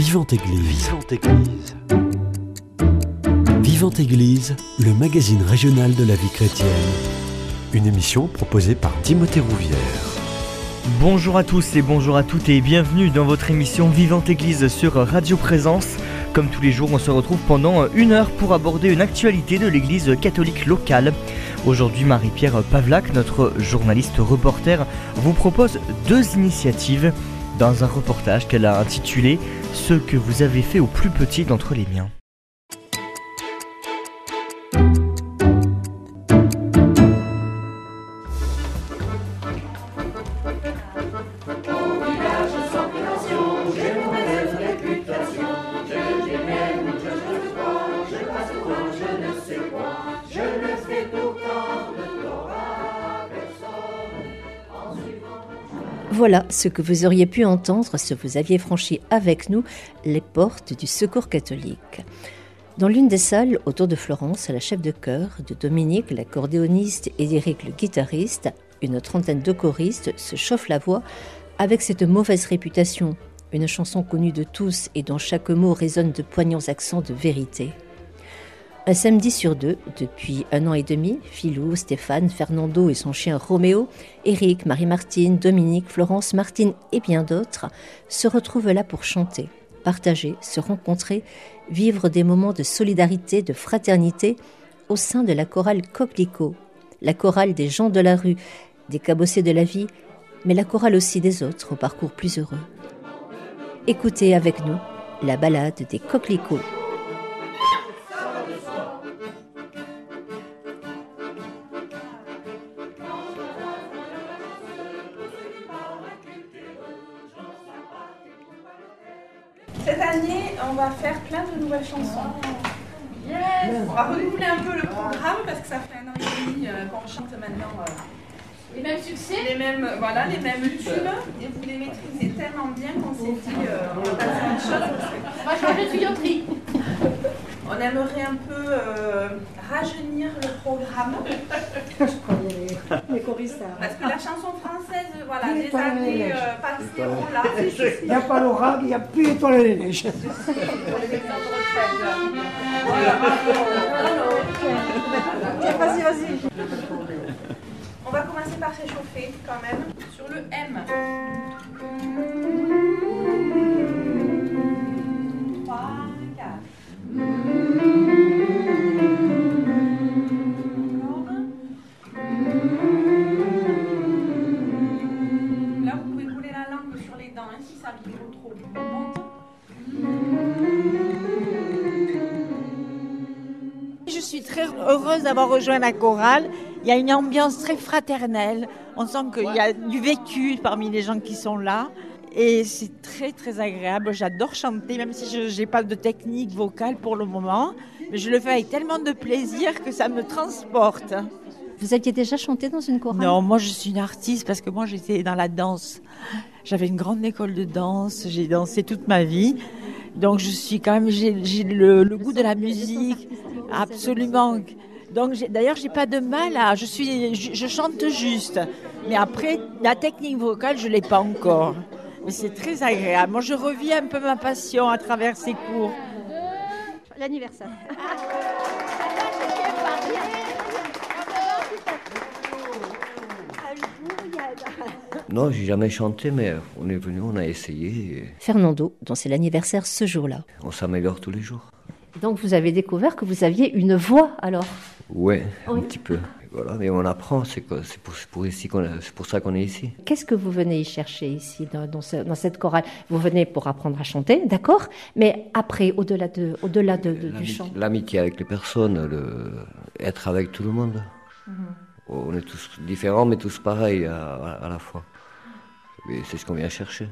Vivante Église. Vivante Église. Vivante Église, le magazine régional de la vie chrétienne. Une émission proposée par Timothée Rouvière. Bonjour à tous et bonjour à toutes et bienvenue dans votre émission Vivante Église sur Radio Présence. Comme tous les jours, on se retrouve pendant une heure pour aborder une actualité de l'église catholique locale. Aujourd'hui, Marie-Pierre Pavlak, notre journaliste reporter, vous propose deux initiatives dans un reportage qu'elle a intitulé Ce que vous avez fait au plus petit d'entre les miens. Voilà ce que vous auriez pu entendre si vous aviez franchi avec nous les portes du Secours catholique. Dans l'une des salles autour de Florence, la chef de chœur, de Dominique, l'accordéoniste et d'Éric le guitariste, une trentaine de choristes se chauffent la voix avec cette mauvaise réputation, une chanson connue de tous et dont chaque mot résonne de poignants accents de vérité. Un samedi sur deux, depuis un an et demi, Philou, Stéphane, Fernando et son chien Roméo, Eric, Marie-Martine, Dominique, Florence, Martine et bien d'autres se retrouvent là pour chanter, partager, se rencontrer, vivre des moments de solidarité, de fraternité au sein de la chorale Coquelicot, la chorale des gens de la rue, des cabossés de la vie, mais la chorale aussi des autres au parcours plus heureux. Écoutez avec nous la balade des Coquelicots. Chansons. On va renouveler un peu le programme parce que ça fait un an et demi euh, qu'on chante maintenant euh, Les mêmes succès les mêmes, euh, voilà, les mêmes tubes et vous les maîtrisez tellement bien qu'on s'est dit euh, on va passer à autre chose. On va changer de tuyauterie. On aimerait un peu euh, rajeunir le programme. Parce que la chanson française, voilà, étoile années neige. euh, Il n'y a pas l'orage, il n'y a plus d'étoiles et les neiges. Vas-y, vas-y. On va commencer par s'échauffer quand même sur le M. suis très heureuse d'avoir rejoint la chorale. Il y a une ambiance très fraternelle. On sent qu'il y a du vécu parmi les gens qui sont là. Et c'est très très agréable. J'adore chanter, même si je n'ai pas de technique vocale pour le moment. Mais je le fais avec tellement de plaisir que ça me transporte. Vous aviez déjà chanté dans une chorale? Non, moi je suis une artiste parce que moi j'étais dans la danse. J'avais une grande école de danse, j'ai dansé toute ma vie. Donc je suis quand même, j'ai le, goût de la musique, absolument. Donc d'ailleurs j'ai pas de mal à, je suis, je chante juste. Mais après la technique vocale je l'ai pas encore. Mais c'est très agréable. Moi je revis un peu ma passion à travers ces cours. L'anniversaire. Non, j'ai jamais chanté, mais on est venu, on a essayé. et Fernando, dont c'est l'anniversaire ce jour-là. on s'améliore tous les jours. Donc vous avez découvert que vous aviez une voix alors? Ouais, Oui. un petit peu. Voilà, mais on apprend, c'est pour, c'est pour, ici c'est pour ça qu'on est ici. Qu'est-ce que vous venez y chercher ici dans, dans ce- dans cette chorale? Vous venez pour apprendre à chanter, d'accord? Mais après, au-delà de, au-delà de, de- du chant. L'amitié avec les personnes, le, être avec tout le monde. Mhm. On est tous différents, mais tous pareils à, à- à la fois. Et c'est ce qu'on vient chercher.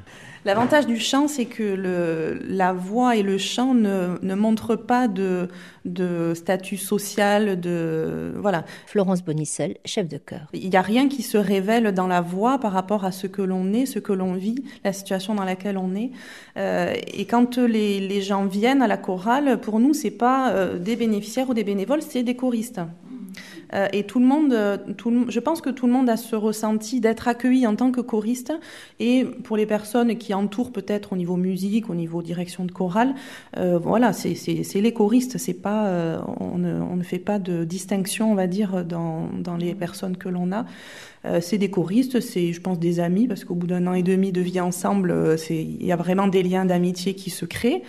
L'avantage du chant, c'est que le, la voix et le chant ne, ne montrent pas de, de statut social, de voilà. Florence Bonicel, chef de chœur. Il n'y a rien qui se révèle dans la voix par rapport à ce que l'on est, ce que l'on vit, la situation dans laquelle on est. Euh, et quand les, les gens viennent à la chorale, pour nous, c'est pas euh, des bénéficiaires ou des bénévoles, c'est des choristes. Euh, et tout le monde, euh, tout je pense que tout le monde a ce ressenti d'être accueilli en tant que choriste. Et pour les personnes qui entourent peut-être au niveau musique, au niveau direction de chorale, euh, voilà, c'est les choristes. C'est pas, on, ne, fait pas de distinction, on va dire, dans, dans les personnes que l'on a. C'est des choristes, c'est, je pense, des amis, parce qu'au bout d'un an et demi de vie ensemble, il y a vraiment des liens d'amitié qui se créent.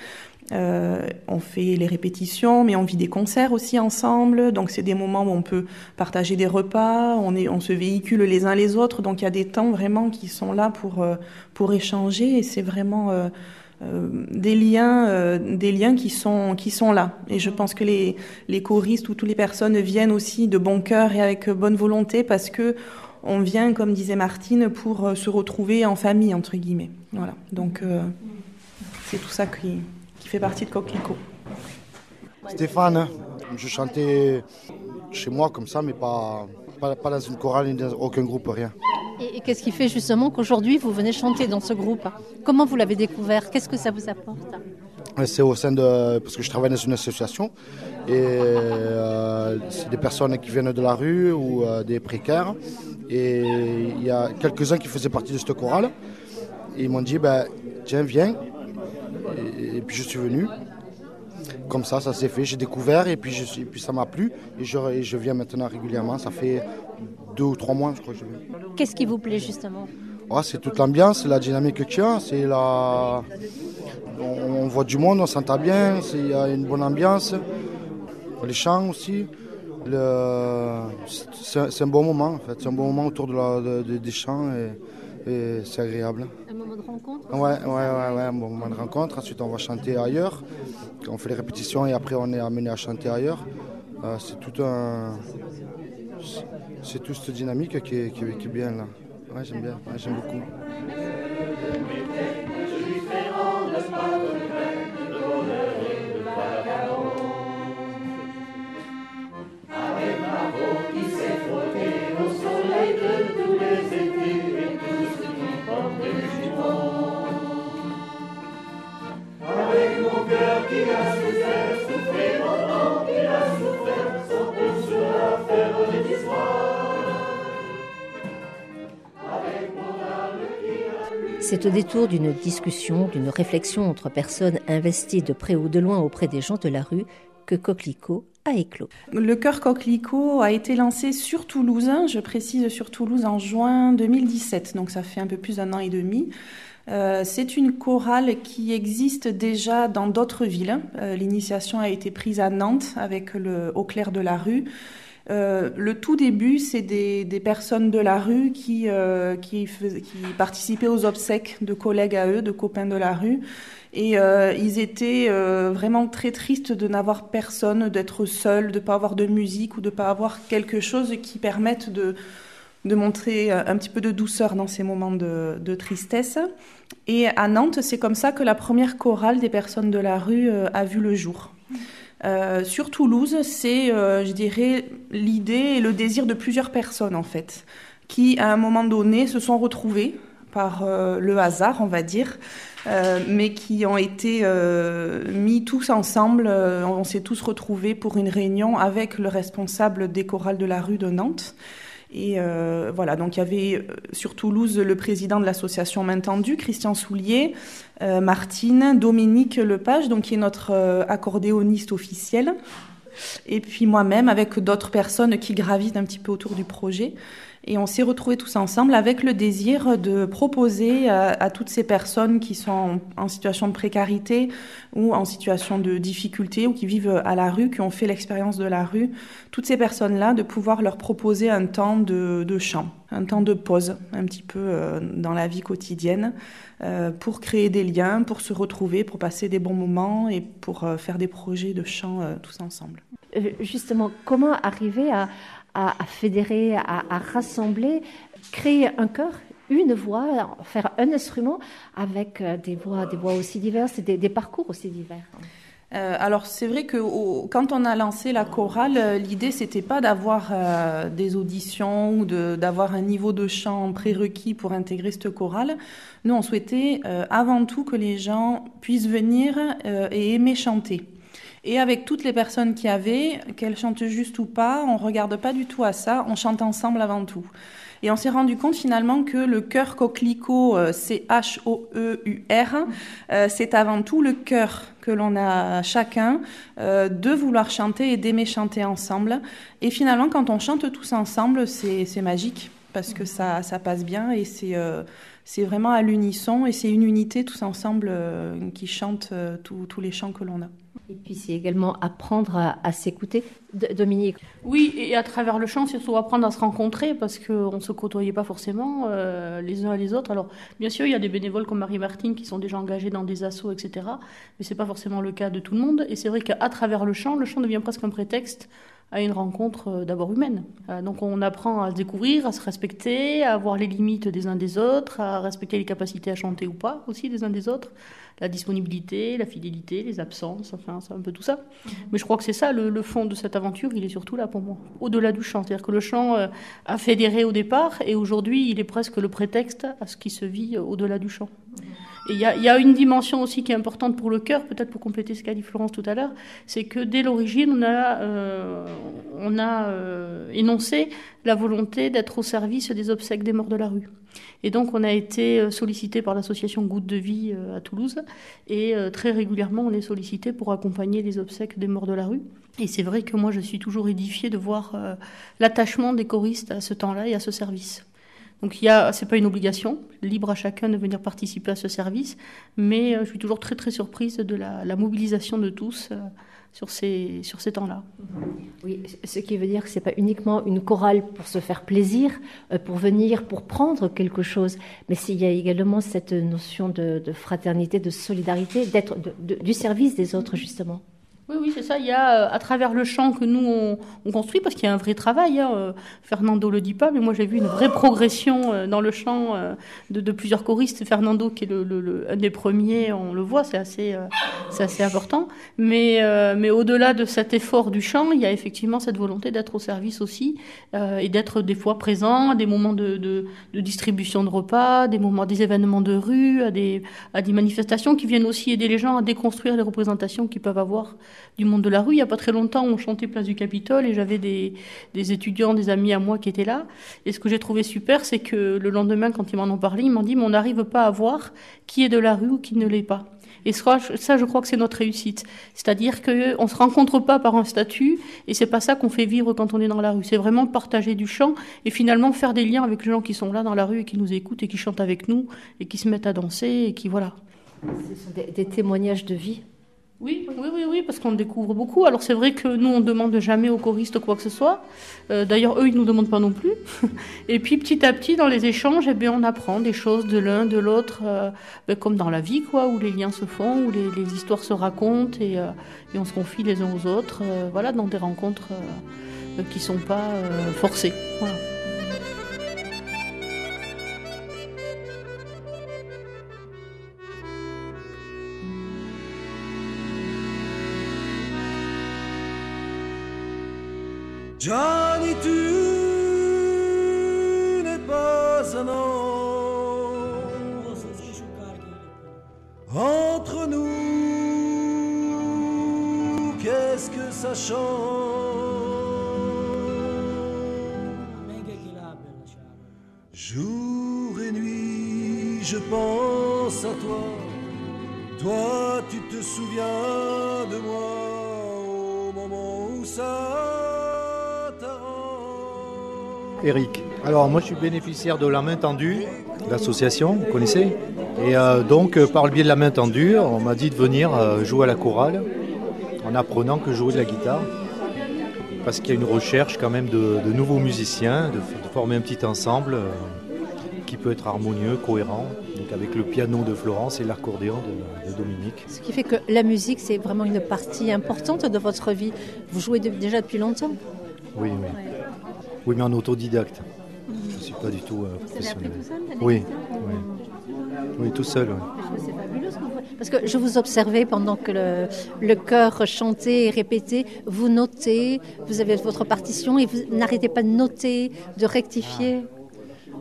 Euh, on fait les répétitions, mais on vit des concerts aussi ensemble. Donc c'est des moments où on peut partager des repas, on, se véhicule les uns les autres. Donc il y a des temps vraiment qui sont là pour, euh, pour échanger et c'est vraiment euh, des liens, des liens qui sont, qui sont là. Et je pense que les, les choristes ou toutes les personnes viennent aussi de bon cœur et avec bonne volonté parce que on vient, comme disait Martine, pour se retrouver en famille entre guillemets. Voilà. Donc c'est tout ça qui, qui fait partie de Coquelicot. Stéphane, je chantais chez moi comme ça, mais pas, pas, pas dans une chorale ni dans aucun groupe, rien. Et, et qu'est-ce qui fait justement qu'aujourd'hui vous venez chanter dans ce groupe? Comment vous l'avez découvert? Qu'est-ce que ça vous apporte? Et C'est au sein de. Parce que je travaille dans une association et euh, c'est des personnes qui viennent de la rue ou euh, des précaires. Et il y a quelques-uns qui faisaient partie de cette chorale. Et ils m'ont dit ben, tiens, viens. Et, et puis je suis venu. Comme ça, ça s'est fait. J'ai découvert et puis, je suis- et puis ça m'a plu. Et je, et je viens maintenant régulièrement. Ça fait deux ou trois mois, je crois que je viens. Qu'est-ce qui vous plaît justement? Ouais, c'est toute l'ambiance, c'est la dynamique qu'il y a, c'est la... On, on voit du monde, on s'entend bien, il y a une bonne ambiance. Les chants aussi. Le... C'est un bon moment en fait, c'est un bon moment autour de la, de- de- des chants et, et c'est agréable. Rencontre Ouais, ouais, ouais, ouais, bon moment de rencontre. Ensuite, on va chanter ailleurs. On fait les répétitions et après, on est amené à chanter ailleurs. Euh, c'est tout un. c'est- toute cette dynamique qui est, qui bien là. Ouais, j'aime bien, j'aime beaucoup. C'est au détour d'une discussion, d'une réflexion entre personnes investies de près ou de loin auprès des gens de la rue que Coquelicot a éclos. Le chœur Coquelicot a été lancé sur Toulouse, je précise sur Toulouse en juin 2017, donc ça fait un peu plus d'un an et demi. Euh, c'est une chorale qui existe déjà dans d'autres villes. Euh, L'initiation a été prise à Nantes avec le Au clair de la rue. Euh, le tout début, c'est des, personnes de la rue qui, euh, qui, participaient aux obsèques de collègues à eux, de copains de la rue. Et euh, ils étaient vraiment très tristes de n'avoir personne, d'être seuls, de ne pas avoir de musique ou de ne pas avoir quelque chose qui permette de, montrer un petit peu de douceur dans ces moments de, tristesse. Et à Nantes, c'est comme ça que la première chorale des personnes de la rue a vu le jour. Euh, sur Toulouse, c'est, euh, je dirais, l'idée et le désir de plusieurs personnes, en fait, qui, à un moment donné, se sont retrouvées par euh, le hasard, on va dire, euh, mais qui ont été euh, mis tous ensemble. on s'est tous retrouvés pour une réunion avec le responsable des chorales de la rue de Nantes. Et euh, voilà, donc il y avait euh, sur Toulouse le président de l'association Main Tendue, Christian Soulier, euh, Martine, Dominique Lepage, donc qui est notre accordéoniste officiel, et puis moi-même avec d'autres personnes qui gravitent un petit peu autour du projet. Et on s'est retrouvés tous ensemble avec le désir de proposer à, à toutes ces personnes qui sont en, situation de précarité ou en situation de difficulté ou qui vivent à la rue, qui ont fait l'expérience de la rue, toutes ces personnes-là, de pouvoir leur proposer un temps de, chant, un temps de pause, un petit peu euh, dans la vie quotidienne, euh, pour créer des liens, pour se retrouver, pour passer des bons moments et pour euh, faire des projets de chant euh, tous ensemble. Euh, justement, comment arriver à, à, fédérer, à, rassembler, créer un chœur une voix, faire un instrument avec euh, des voix, des voix aussi diverses et des, parcours aussi divers. Euh, alors c'est vrai que quand on a lancé la chorale, euh, l'idée c'était pas d'avoir des auditions ou d'avoir un niveau de chant prérequis pour intégrer cette chorale. Nous on souhaitait avant tout que les gens puissent venir et aimer chanter. Et avec toutes les personnes qui avaient, qu'elles chantent juste ou pas, on regarde pas du tout à ça, on chante ensemble avant tout. Et on s'est rendu compte finalement que le cœur coquelicot, euh, C-H-O-E-U-R, euh, c'est avant tout le cœur que l'on a chacun euh, de vouloir chanter et d'aimer chanter ensemble. Et finalement, quand on chante tous ensemble, c'est magique parce que ça, ça passe bien et c'est c'est vraiment à l'unisson et c'est une unité tous ensemble qui chante tous les chants que l'on a. Et puis c'est également apprendre à, s'écouter. Dominique Oui, et à travers le chant, c'est surtout apprendre à se rencontrer parce qu'on ne se côtoyait pas forcément euh, les uns et les autres. Alors, bien sûr, il y a des bénévoles comme Marie-Martine qui sont déjà engagés dans des assos, etc. Mais ce n'est pas forcément le cas de tout le monde. Et c'est vrai qu'à travers le chant, le chant devient presque un prétexte à une rencontre euh, d'abord humaine. Euh, donc on apprend à se découvrir, à se respecter, à voir les limites des uns des autres, à respecter les capacités à chanter ou pas aussi des uns des autres, la disponibilité, la fidélité, les absences, enfin c'est un peu tout ça. Mhm. Mais je crois que c'est ça le, fond de cette aventure, il est surtout là pour moi, au-delà du chant. C'est-à-dire que le chant euh, a fédéré au départ et aujourd'hui il est presque le prétexte à ce qui se vit au-delà du chant. Mhm. Et il y, y, a une dimension aussi qui est importante pour le cœur, peut-être pour compléter ce qu'a dit Florence tout à l'heure, c'est que dès l'origine, on a, euh, on a euh, énoncé la volonté d'être au service des obsèques des morts de la rue. Et donc, on a été euh, sollicité par l'association Goutte de Vie euh, à Toulouse, et euh, très régulièrement, on est sollicité pour accompagner les obsèques des morts de la rue. Et c'est vrai que moi, je suis toujours édifiée de voir l'attachement des choristes à ce temps-là et à ce service. Donc il y a, c'est pas une obligation, libre à chacun de venir participer à ce service, mais euh, je suis toujours très très surprise de la, mobilisation de tous euh, sur ces, sur ces temps-là. Oui, ce qui veut dire que c'est pas uniquement une chorale pour se faire plaisir, euh, pour venir, pour prendre quelque chose, mais s'il y a également cette notion de, fraternité, de solidarité, d'être du service des autres justement. Oui, oui, c'est ça. Il y a, euh, à travers le chant que nous, on, construit, parce qu'il y a un vrai travail. Hein, euh, Fernando le dit pas, mais moi, j'ai vu une vraie progression euh, dans le chant de, plusieurs choristes. Fernando, qui est le, un des premiers, on le voit, c'est assez, c'est assez important. Mais, mais au-delà de cet effort du chant, il y a effectivement cette volonté d'être au service aussi et d'être des fois présent à des moments de, de, distribution de repas, des moments, des événements de rue, à des, à des manifestations qui viennent aussi aider les gens à déconstruire les représentations qu'ils peuvent avoir du monde de la rue. Il n'y a pas très longtemps, on chantait Place du Capitole et j'avais des, étudiants, des amis à moi qui étaient là. Et ce que j'ai trouvé super, c'est que le lendemain, quand ils m'en ont parlé, ils m'ont dit, mais on n'arrive pas à voir qui est de la rue ou qui ne l'est pas. Et ça, je crois que c'est notre réussite. C'est-à-dire qu'on ne se rencontre pas par un statut, et c'est pas ça qu'on fait vivre quand on est dans la rue. C'est vraiment partager du chant, et finalement faire des liens avec les gens qui sont là dans la rue, et qui nous écoutent, et qui chantent avec nous, et qui se mettent à danser, et qui, voilà. Ce sont des témoignages de vie oui, oui, oui, oui, parce qu'on découvre beaucoup. Alors c'est vrai que nous, on demande jamais aux choristes quoi que ce soit. Euh, d'ailleurs, eux, ils ne nous demandent pas non plus. Et puis petit à petit, dans les échanges, eh bien, on apprend des choses de l'un, de l'autre, euh, ben, comme dans la vie, quoi, où les liens se font, où les, histoires se racontent et, euh, et, on se confie les uns aux autres. voilà, dans des rencontres qui ne sont pas forcées. Voilà. Johnny, tu n'es pas un ange. Entre nous, qu'est-ce que ça change? Jour et nuit, je pense à toi. Toi, tu te souviens Eric. Alors moi je suis bénéficiaire de la main tendue, l'association, vous connaissez Et euh, donc euh, par le biais de la main tendue, on m'a dit de venir euh, jouer à la chorale en apprenant que jouer de la guitare. Parce qu'il y a une recherche quand même de, nouveaux musiciens, de, former un petit ensemble qui peut être harmonieux, cohérent, donc avec le piano de Florence et l'accordéon de, Dominique. Ce qui fait que la musique, c'est vraiment une partie importante de votre vie. Vous jouez déjà depuis longtemps Oui, oui. Oui, mais en autodidacte. Je ne suis pas du tout euh, professionnel. Tout seul, oui, oui. Oui, tout seul. C'est fabuleux ce que vous faites. Parce que je vous observais pendant que le, le chœur chantait et répétait, vous notez, vous avez votre partition et vous n'arrêtez pas de noter, de rectifier.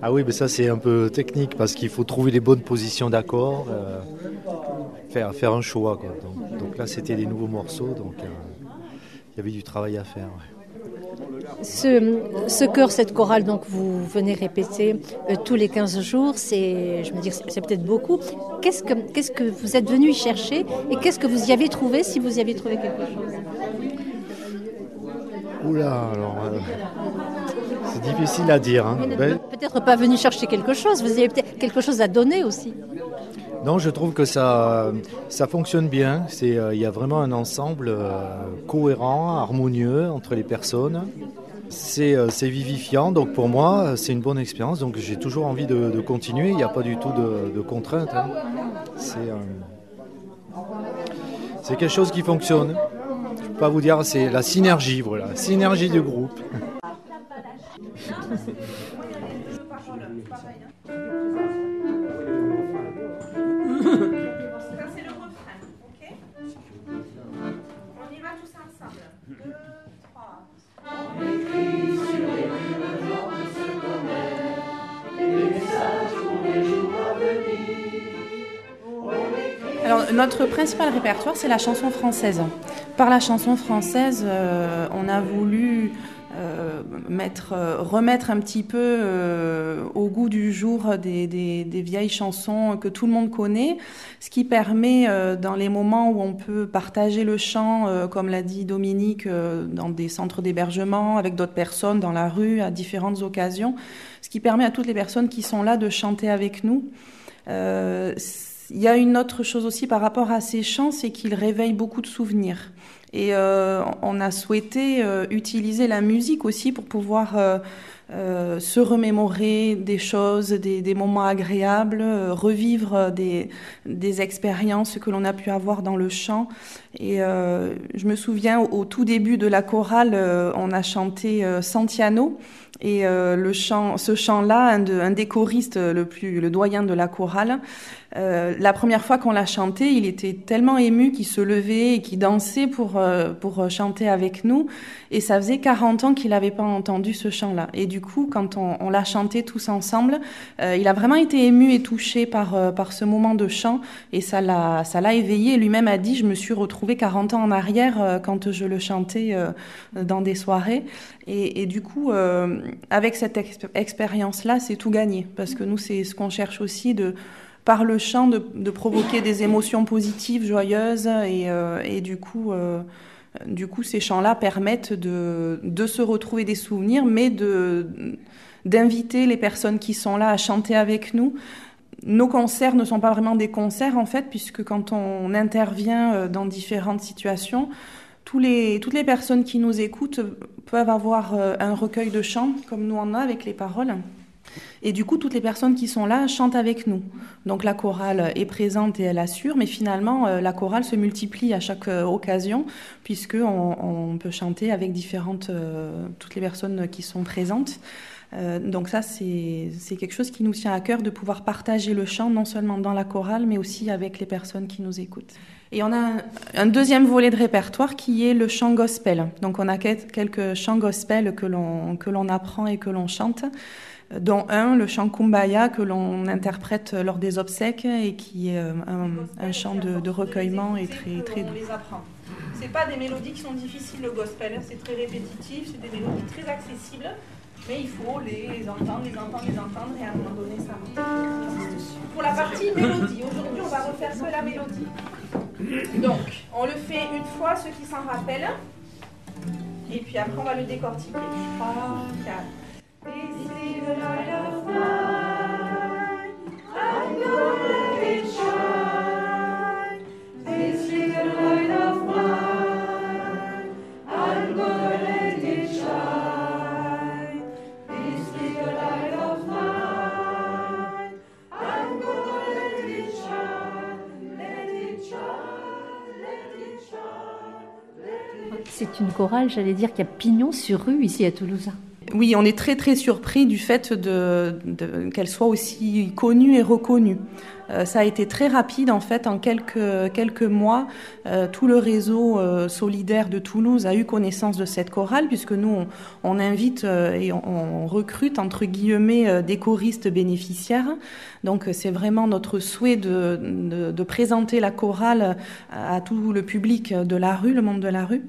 Ah, oui, mais ça c'est un peu technique parce qu'il faut trouver les bonnes positions d'accord, euh, faire, faire un choix. Quoi. Donc, là, c'était des nouveaux morceaux, donc euh, il y avait du travail à faire. Ce, ce chœur, cette chorale, donc vous venez répéter euh, tous les 15 jours, c'est, je me dis, c'est peut-être beaucoup. Qu'est-ce que, qu'est-ce que vous êtes venu y chercher et qu'est-ce que vous y avez trouvé, si vous y avez trouvé quelque chose? Oula, alors. euh, c'est difficile à dire. hein. Vous n'êtes Ben, Peut-être pas venu chercher quelque chose, vous avez peut-être quelque chose à donner aussi. Non, je trouve que ça, ça fonctionne bien. Euh, il y a vraiment un ensemble euh, cohérent, harmonieux entre les personnes. C'est, euh, c'est vivifiant, donc pour moi, c'est une bonne expérience. Donc j'ai toujours envie de, continuer. Il n'y a pas du tout de, contraintes. hein. C'est, quelque chose qui fonctionne. Je peux pas vous dire, c'est la synergie, voilà, synergie du groupe. notre principal répertoire, c'est la chanson française. Par la chanson française, euh, on a voulu euh, mettre, euh, remettre un petit peu euh, au goût du jour des, vieilles chansons que tout le monde connaît, ce qui permet, euh, dans les moments où on peut partager le chant, euh, comme l'a dit Dominique, euh, dans des centres d'hébergement, avec d'autres personnes, dans la rue, à différentes occasions, ce qui permet à toutes les personnes qui sont là de chanter avec nous. Euh, il y a une autre chose aussi par rapport à ces chants, c'est qu'ils réveillent beaucoup de souvenirs. Et euh, on a souhaité euh, utiliser la musique aussi pour pouvoir euh, euh, se remémorer des choses, des, des moments agréables, euh, revivre des, des expériences que l'on a pu avoir dans le chant. Et euh, je me souviens au, au tout début de la chorale, on a chanté Santiano. Et euh, le chant, ce chant-là, un, de- un des choristes, euh, le plus, le doyen de la chorale, euh, la première fois qu'on l'a chanté, il était tellement ému qu'il se levait et qu'il dansait pour euh, pour euh, chanter avec nous. Et ça faisait 40 ans qu'il n'avait pas entendu ce chant-là. Et du coup, quand on, on l'a chanté tous ensemble, euh, il a vraiment été ému et touché par par ce moment de chant. Et ça l'a ça l'a éveillé. Lui-même a dit, je me suis retrouvé 40 ans en arrière quand je le chantais dans des soirées. Et, et du coup, euh, avec cette exp- expérience-là, c'est tout gagné. Parce que nous, c'est ce qu'on cherche aussi de par le chant de, provoquer des émotions positives, joyeuses, et, euh, du coup, euh, du coup, ces chants-là permettent de, de se retrouver des souvenirs, mais d'inviter les personnes qui sont là à chanter avec nous. Nos concerts ne sont pas vraiment des concerts en fait, puisque quand on intervient euh, dans différentes situations, toutes les personnes qui nous écoutent peuvent avoir euh, un recueil de chants, comme nous en a avec les paroles. Et du coup, toutes les personnes qui sont là chantent avec nous. Donc la chorale est présente et elle assure, mais finalement, euh, la chorale se multiplie à chaque euh, occasion, puisqu'on on peut chanter avec différentes, euh, toutes les personnes qui sont présentes. Donc ça, c'est quelque chose qui nous tient à cœur de pouvoir partager le chant, non seulement dans la chorale, mais aussi avec les personnes qui nous écoutent. Et on a un, un deuxième volet de répertoire qui est le chant gospel. Donc on a quel- quelques chants gospel que l'on apprend et que l'on chante, dont un, le chant Kumbaya, que l'on interprète lors des obsèques et qui est euh, un, un chant de, de recueillement et très, très doux. les apprend. C'est pas des mélodies qui sont difficiles, le gospel, hein. c'est très répétitif, c'est des mélodies très accessibles, mais il faut les entendre, les entendre, les entendre, et à un moment donné, ça. Pour la partie mélodie, aujourd'hui, on va refaire que la mélodie. Donc, on le fait une fois, ceux qui s'en rappellent, et puis après, on va le décortiquer. 3, 4. C'est une chorale, j'allais dire, qui a pignon sur rue ici à Toulouse. Oui, on est très très surpris du fait qu'elle soit aussi connue et reconnue. Euh, ça a été très rapide en fait, en quelques, quelques mois, euh, tout le réseau euh, solidaire de Toulouse a eu connaissance de cette chorale, puisque nous, on, invite et on, recrute, entre guillemets, des choristes bénéficiaires. Donc c'est vraiment notre souhait de, de, présenter la chorale à tout le public de la rue, le monde de la rue.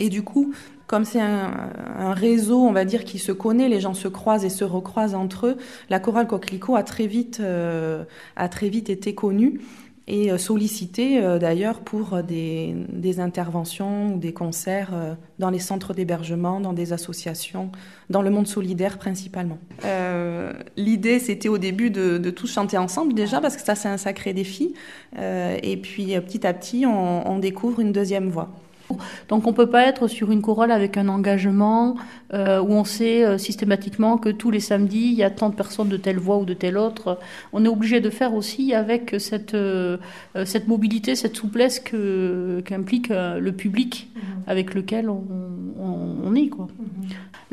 Et du coup, comme c'est un, réseau, on va dire, qui se connaît, les gens se croisent et se recroisent entre eux, la chorale Coquelicot a très vite, euh, a très vite été connue et euh, sollicitée euh, d'ailleurs pour des, interventions ou des concerts dans les centres d'hébergement, dans des associations, dans le monde solidaire principalement. L'idée, c'était au début de, de tous chanter ensemble déjà, parce que ça, c'est un sacré défi. Et puis, petit à petit, on découvre une deuxième voix. Donc on peut pas être sur une chorale avec un engagement euh, où on sait euh, systématiquement que tous les samedis il y a tant de personnes de telle voix ou de telle autre. On est obligé de faire aussi avec cette euh, cette mobilité, cette souplesse que qu'implique le public avec lequel on, on, on est quoi.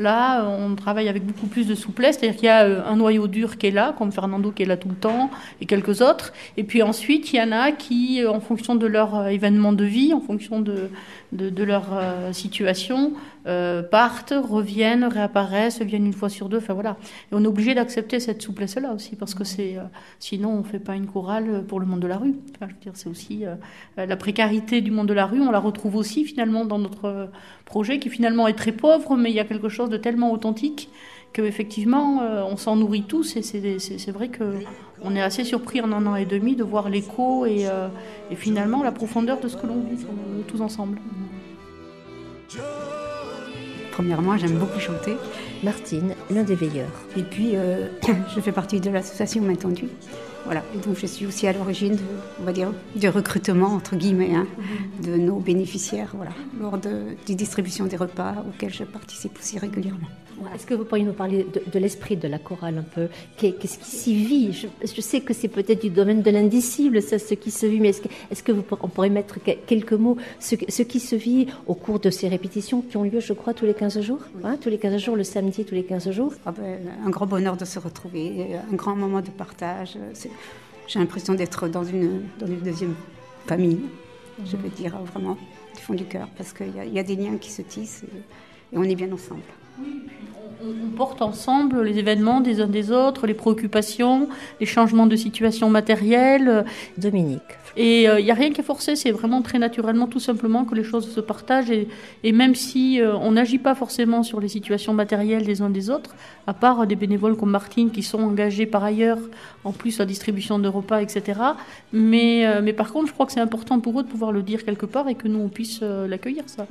Là, on travaille avec beaucoup plus de souplesse, c'est-à-dire qu'il y a un noyau dur qui est là, comme Fernando qui est là tout le temps, et quelques autres. Et puis ensuite, il y en a qui, en fonction de leur événement de vie, en fonction de, de, leur euh, situation, euh, partent, reviennent, réapparaissent, viennent une fois sur deux. Enfin voilà. Et on est obligé d'accepter cette souplesse-là aussi, parce que c'est, euh, sinon on fait pas une chorale pour le monde de la rue. Enfin, je veux dire, c'est aussi la précarité du monde de la rue. On la retrouve aussi finalement dans notre projet, qui finalement est très pauvre, mais il y a quelque chose de tellement authentique que effectivement euh, on s'en nourrit tous et c'est vrai que on est assez surpris en un an et demi de voir l'écho et, euh, et finalement la profondeur de ce que l'on vit euh, tous ensemble. Premièrement, j'aime beaucoup chanter. Martine, l'un des veilleurs. Et puis, euh, je fais partie de l'association Main Tendue. Voilà. Et donc, je suis aussi à l'origine, de, on va dire, du recrutement, entre guillemets, hein, de nos bénéficiaires, voilà, lors de, des distributions des repas auxquels je participe aussi régulièrement. Est-ce que vous pourriez nous parler de, de l'esprit de la chorale un peu? Qu'est- Qu'est-ce qui s'y vit? Je, je sais que c'est peut-être du domaine de l'indicible, ça, ce qui se vit, mais est-ce que, est-ce que vous, pour- on pourrait mettre que- quelques mots ce, ce qui se vit au cours de ces répétitions qui ont lieu, je crois, tous les 15 jours? Hein, Tous les 15 jours, le samedi, tous les 15 jours? Ah ben, un grand bonheur de se retrouver, un grand moment de partage. J'ai l'impression d'être dans une, dans une deuxième famille, je veux dire vraiment, du fond du cœur, parce qu'il y, a- il y a des liens qui se tissent et, et on est bien ensemble. On, on porte ensemble les événements des uns des autres, les préoccupations, les changements de situation matérielle. Dominique. Et il n'y a rien qui est forcé, c'est vraiment très naturellement, tout simplement, que les choses se partagent. Et, et même si euh, on n'agit pas forcément sur les situations matérielles des uns des autres, à part des bénévoles comme Martine qui sont engagés par ailleurs, en plus la distribution de repas, etc. Mais, euh, mais par contre, je crois que c'est important pour eux de pouvoir le dire quelque part et que nous, on puisse euh, l'accueillir, ça.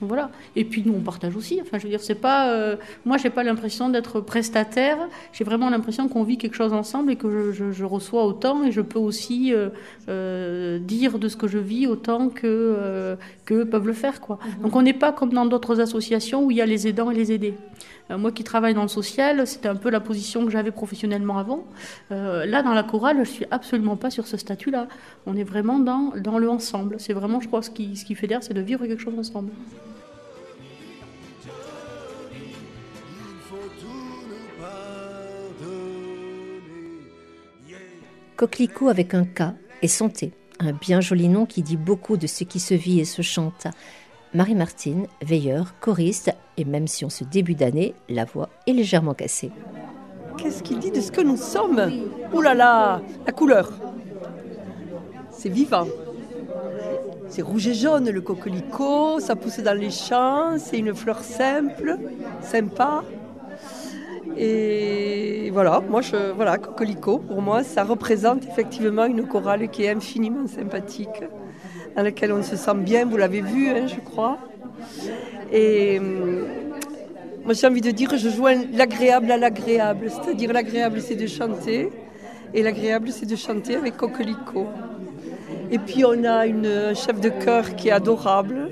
Voilà. Et puis nous, on partage aussi. Enfin, je veux dire, c'est pas. euh, moi, j'ai pas l'impression d'être prestataire. J'ai vraiment l'impression qu'on vit quelque chose ensemble et que je, je- je reçois autant et je peux aussi euh, euh, dire de ce que je vis autant que qu'eux peuvent le faire, quoi. Donc, on n'est pas comme dans d'autres associations où il y a les aidants et les aidés. Euh, moi qui travaille dans le social, c'était un peu la position que j'avais professionnellement avant. Euh, là, dans la chorale, je suis absolument pas sur ce statut-là. On est vraiment dans, dans le ensemble. C'est vraiment, je crois, ce qui, ce qui c'est de vivre quelque chose ensemble. Coquelicot avec un K et Santé, un bien joli nom qui dit beaucoup de ce qui se vit et se chante. Marie-Martine, veilleur, choriste, et même si en ce début d'année, la voix est légèrement cassée. Qu'est-ce qu'il dit de ce que nous sommes Ouh là là, la couleur. C'est vivant. C'est rouge et jaune le coquelicot, ça pousse dans les champs, c'est une fleur simple, sympa. Et voilà, moi je voilà, coquelicot pour moi ça représente effectivement une chorale qui est infiniment sympathique, dans laquelle on se sent bien, vous l'avez vu hein, je crois. Et hum, moi, j'ai envie de dire, je joins l'agréable à l'agréable. C'est-à-dire, l'agréable, c'est de chanter, et l'agréable, c'est de chanter avec Coquelicot. Et puis, on a une un chef de chœur qui est adorable,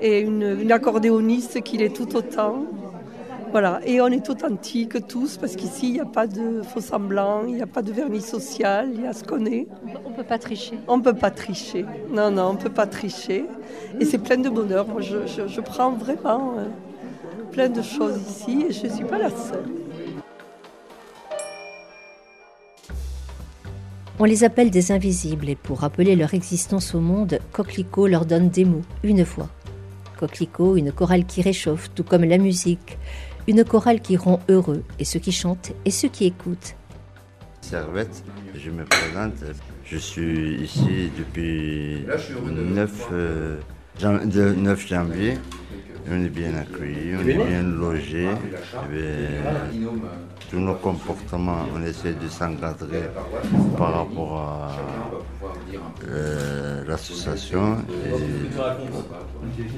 et une accordéoniste qui l'est tout autant. Voilà, et on est authentiques tous, parce qu'ici, il n'y a pas de faux semblant, il n'y a pas de vernis social, il y a ce qu'on est. On ne peut pas tricher. On ne peut pas tricher. Non, non, on ne peut pas tricher. Et c'est plein de bonheur. Moi, je, je- je prends vraiment. euh, plein de choses ici et je ne suis pas la seule. On les appelle des invisibles et pour rappeler leur existence au monde, Coquelicot leur donne des mots, une voix. Coquelicot, une chorale qui réchauffe, tout comme la musique. Une chorale qui rend heureux, et ceux qui chantent et ceux qui écoutent. Servette, je me présente. Je suis ici depuis 9, euh, jan- de 9 janvier. On est bien accueillis, on est bien logés. Bien, tous nos comportements, on essaie de s'encadrer par rapport à euh, l'association.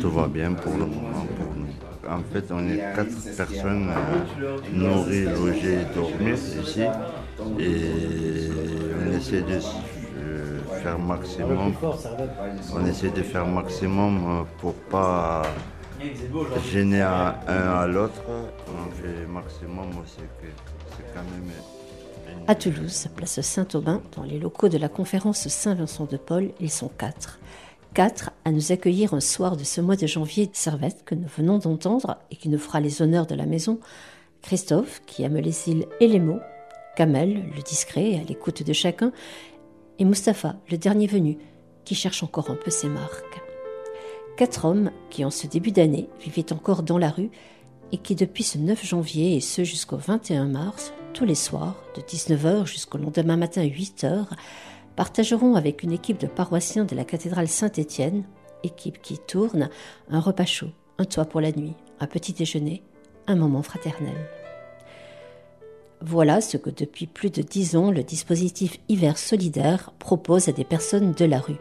Tout va bien pour le moment pour nous. En fait, on est quatre personnes euh, nourries, logées et dormir ici. Et on essaie de euh, faire maximum. On essaie de faire maximum euh, pour pas gêner un, un à l'autre. On fait maximum aussi que c'est quand même. À Toulouse, place Saint-Aubin, dans les locaux de la conférence Saint-Vincent de Paul, ils sont quatre. Quatre à nous accueillir un soir de ce mois de janvier Servette que nous venons d'entendre et qui nous fera les honneurs de la maison. Christophe, qui aime les îles et les mots. Kamel, le discret, à l'écoute de chacun. Et Mustapha, le dernier venu, qui cherche encore un peu ses marques. Quatre hommes qui, en ce début d'année, vivaient encore dans la rue et qui, depuis ce 9 janvier et ce jusqu'au 21 mars, tous les soirs, de 19h jusqu'au lendemain matin 8h, partageront avec une équipe de paroissiens de la cathédrale Saint-Étienne, équipe qui tourne, un repas chaud, un toit pour la nuit, un petit déjeuner, un moment fraternel. Voilà ce que depuis plus de dix ans le dispositif Hiver solidaire propose à des personnes de la rue.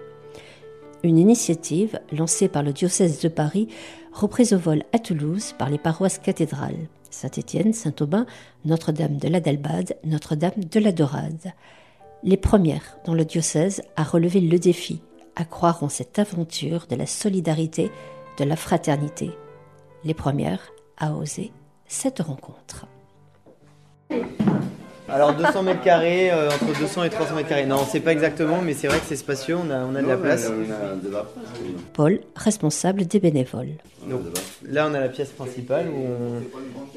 Une initiative lancée par le diocèse de Paris, reprise au vol à Toulouse par les paroisses cathédrales Saint-Étienne, Saint-Aubin, Notre-Dame de la Dalbade, Notre-Dame de la Dorade. Les premières dans le diocèse à relever le défi, à croire en cette aventure de la solidarité, de la fraternité. Les premières à oser cette rencontre. Alors 200 mètres carrés, euh, entre 200 et 300 mètres carrés. Non, on sait pas exactement, mais c'est vrai que c'est spacieux, on a, on a de la place. Paul, responsable des bénévoles. Donc là, on a la pièce principale où,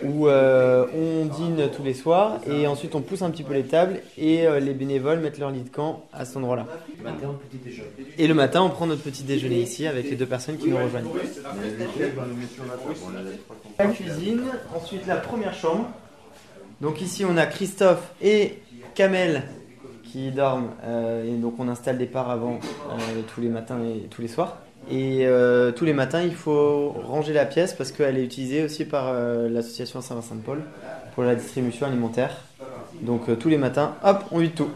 on, où, euh, on dîne tous les soirs et ensuite on pousse un petit peu les tables et euh, les bénévoles mettent leur lit de camp à cet endroit-là. Et le matin, on prend notre petit déjeuner ici avec les deux personnes qui nous rejoignent. La cuisine, ensuite la première chambre. Donc ici, on a Christophe et Kamel qui dorment euh, et donc on installe des paravents euh, tous les matins et tous les soirs. Et euh, tous les matins, il faut ranger la pièce parce qu'elle est utilisée aussi par euh, l'association Saint-Vincent-de-Paul pour la distribution alimentaire. Donc euh, tous les matins, hop, on vide tout.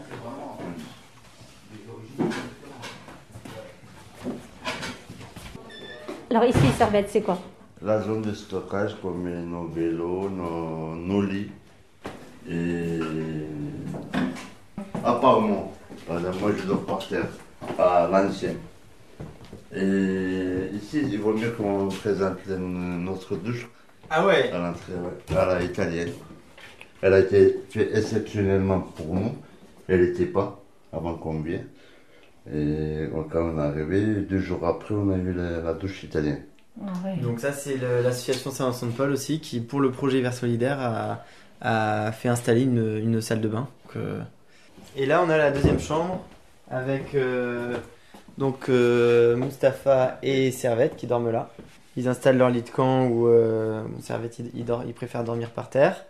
Alors ici, Servette, c'est quoi? La zone de stockage comme nos vélos, nos, nos lits. Et à part moi, par exemple, moi je dors par terre, à l'ancien. Et ici, il vaut mieux qu'on présente notre douche. Ah ouais? À l'entrée, ouais. À la italienne. Elle a été faite exceptionnellement pour nous. Elle n'était pas avant qu'on vienne. Et quand on est arrivé, deux jours après, on a eu la, la douche italienne. Donc ça, c'est l'association Saint-Vincent-de-Paul aussi qui, pour le projet Vers Solidaire, a, a fait installer une, une salle de bain. Donc, euh, Et là, on a la deuxième chambre avec euh, donc euh, Mustapha et Servette qui dorment là. Ils installent leur lit de camp où Servette il, il dort, il préfère dormir par terre.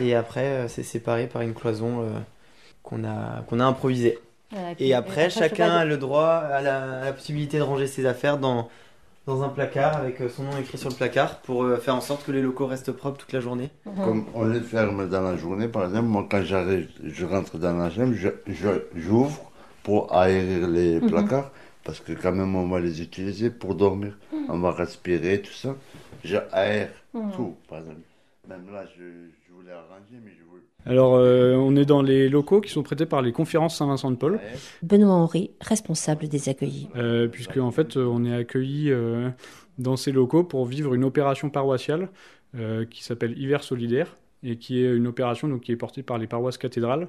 Et après, c'est séparé par une cloison qu'on a, qu'on a improvisée. Voilà, et puis- Et et après, chacun a le droit, à la, à la possibilité de ranger ses affaires dans, dans un placard avec euh, son nom écrit sur le placard pour euh, faire en sorte que les locaux restent propres toute la journée. Comme on les ferme dans la journée, par exemple, moi quand j'arrive, je rentre dans la chambre, je, je- j'ouvre pour aérer les Mhm. placards, parce que quand même on va les utiliser pour dormir. Mhm. On va respirer, tout ça. J'aère Mhm. tout, par exemple. Même là, je, je voulais arranger, mais je voulais... Alors, euh, on est dans les locaux qui sont prêtés par les conférences Saint-Vincent-de-Paul. Benoît Henry, responsable des accueillis. Euh, puisque en fait euh, on est accueillis euh, dans ces locaux pour vivre une opération paroissiale qui s'appelle Hiver solidaire et qui est une opération donc, qui est portée par les paroisses cathédrales,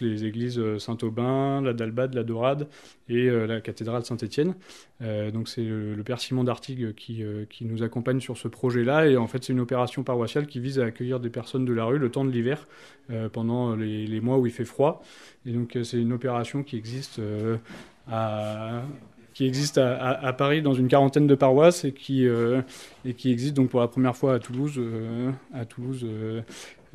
les églises Saint-Aubin, la d'Albade, la Dorade et la cathédrale Saint-Étienne. donc c'est le, père Simon d'Artigues qui, qui, nous accompagne sur ce projet-là et en fait c'est une opération paroissiale qui vise à accueillir des personnes de la rue le temps de l'hiver pendant les, les, mois où il fait froid. Et donc c'est une opération qui existe à qui existe à, Paris dans une quarantaine de paroisses et qui, euh, et qui existe donc pour la première fois à Toulouse. Euh, à Toulouse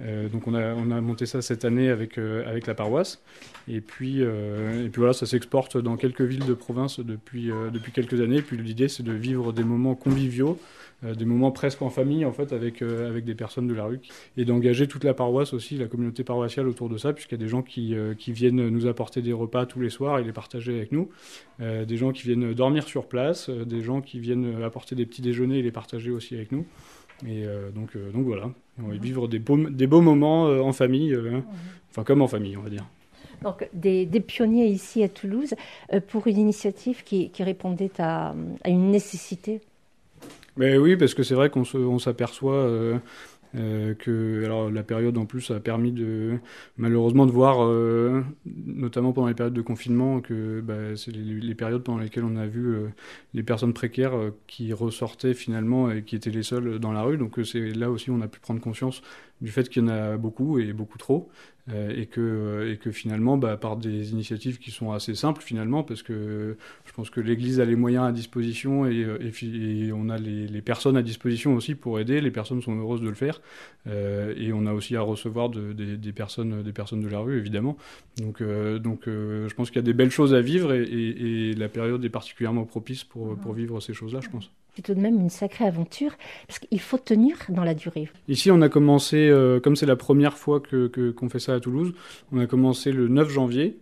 euh, donc on a, on a monté ça cette année avec, avec la paroisse. Et puis, et puis voilà, ça s'exporte dans quelques villes de province depuis, depuis quelques années. Et puis l'idée, c'est de vivre des moments conviviaux euh, des moments presque en famille en fait avec, euh, avec des personnes de la rue et d'engager toute la paroisse aussi, la communauté paroissiale autour de ça, puisqu'il y a des gens qui, euh, qui, viennent nous apporter des repas tous les soirs et les partager avec nous, des gens qui viennent dormir sur place, des gens qui viennent apporter des petits déjeuners et les partager aussi avec nous. Et donc, donc voilà, va vivre des beaux, des beaux moments en famille, enfin comme en famille on va dire. Donc des, des pionniers ici à Toulouse pour une initiative qui, qui répondait à, à une nécessité? Mais oui, parce que c'est vrai qu'on s'aperçoit euh, euh, que alors la période en plus a permis de malheureusement de voir, euh, notamment pendant les périodes de confinement, que bah, c'est les, périodes pendant lesquelles on a vu les personnes précaires qui ressortaient finalement et qui étaient les seuls dans la rue. Donc c'est là aussi on a pu prendre conscience du fait qu'il y en a beaucoup et beaucoup trop, euh, et, que, euh, et que finalement, bah, par des initiatives qui sont assez simples finalement, parce que je pense que l'Église a les moyens à disposition et, euh, et, on a les, les, personnes à disposition aussi pour aider, les personnes sont heureuses de le faire, et on a aussi à recevoir de, des, personnes, des personnes de la rue évidemment. Donc, donc je pense qu'il y a des belles choses à vivre et, la période est particulièrement propice pour, pour vivre ces choses-là, je pense c'est tout de même une sacrée aventure, parce qu'il faut tenir dans la durée. Ici, on a commencé, euh, comme c'est la première fois qu'on que, qu'on fait ça à Toulouse, on a commencé le 9 janvier.